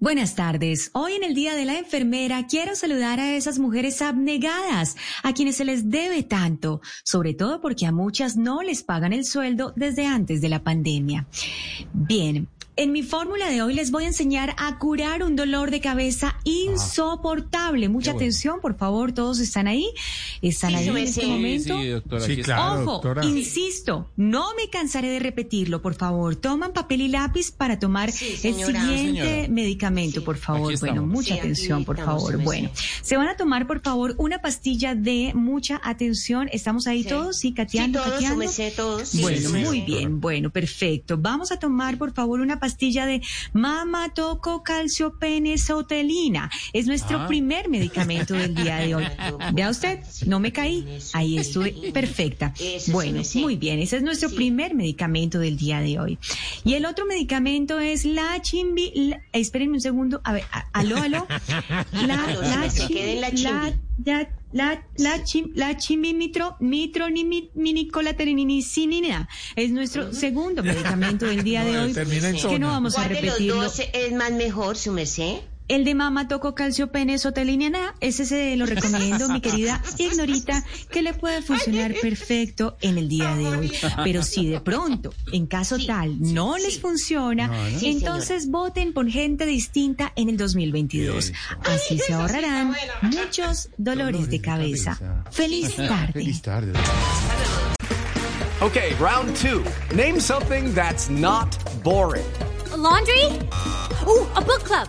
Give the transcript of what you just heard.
Buenas tardes. Hoy en el Día de la Enfermera quiero saludar a esas mujeres abnegadas, a quienes se les debe tanto, sobre todo porque a muchas no les pagan el sueldo desde antes de la pandemia. Bien, en mi fórmula de hoy les voy a enseñar a curar un dolor de cabeza insoportable. Mucha atención, por favor, todos están ahí. ¿Están ahí en este momento? Sí, doctora, Sí, aquí claro. Ojo, doctora. insisto, no me cansaré de repetirlo, por favor. Toman papel y lápiz para tomar Sí, el siguiente medicamento, Sí, por favor. Bueno, mucha atención, por estamos, favor. Bueno, se van a tomar, por favor, una pastilla de mucha atención. ¿Estamos ahí Sí. todos? Sí, cateando, sí, todos, todos. sí, Bueno, muy bien, bueno, perfecto. Vamos a tomar, por favor, una pastilla de mamatococalciopenesotelina. Es nuestro Ah. primer medicamento del día de hoy. Vea usted, no me caí. Ahí estuve perfecta. Bueno, muy bien. Ese es nuestro Sí. primer medicamento del día de hoy. Y el otro medicamento es la chimbi. la- espérenme un segundo. A ver, a- aló, aló. La, la, quede en la la, chimbi. la, la, la, chim, la chimbimitro, mitronimicolaterinicinina. Es nuestro segundo medicamento del día de hoy. termina en Que zona. no vamos a ¿Cuál de los repetirlo. dos es más mejor, su merced? El de mama toco calciopenesotelina, ese se lo recomiendo, mi querida Ignorita, que le puede funcionar perfecto en el día de hoy. Pero si de pronto, en caso Sí, tal, sí, no sí. les funciona, No, no. Sí, entonces voten por gente distinta en el 2022. Así se ahorrarán muchos dolores de cabeza. Feliz tarde. Feliz tarde. Okay, round two. Name something that's not boring. A laundry? Ooh, a book club.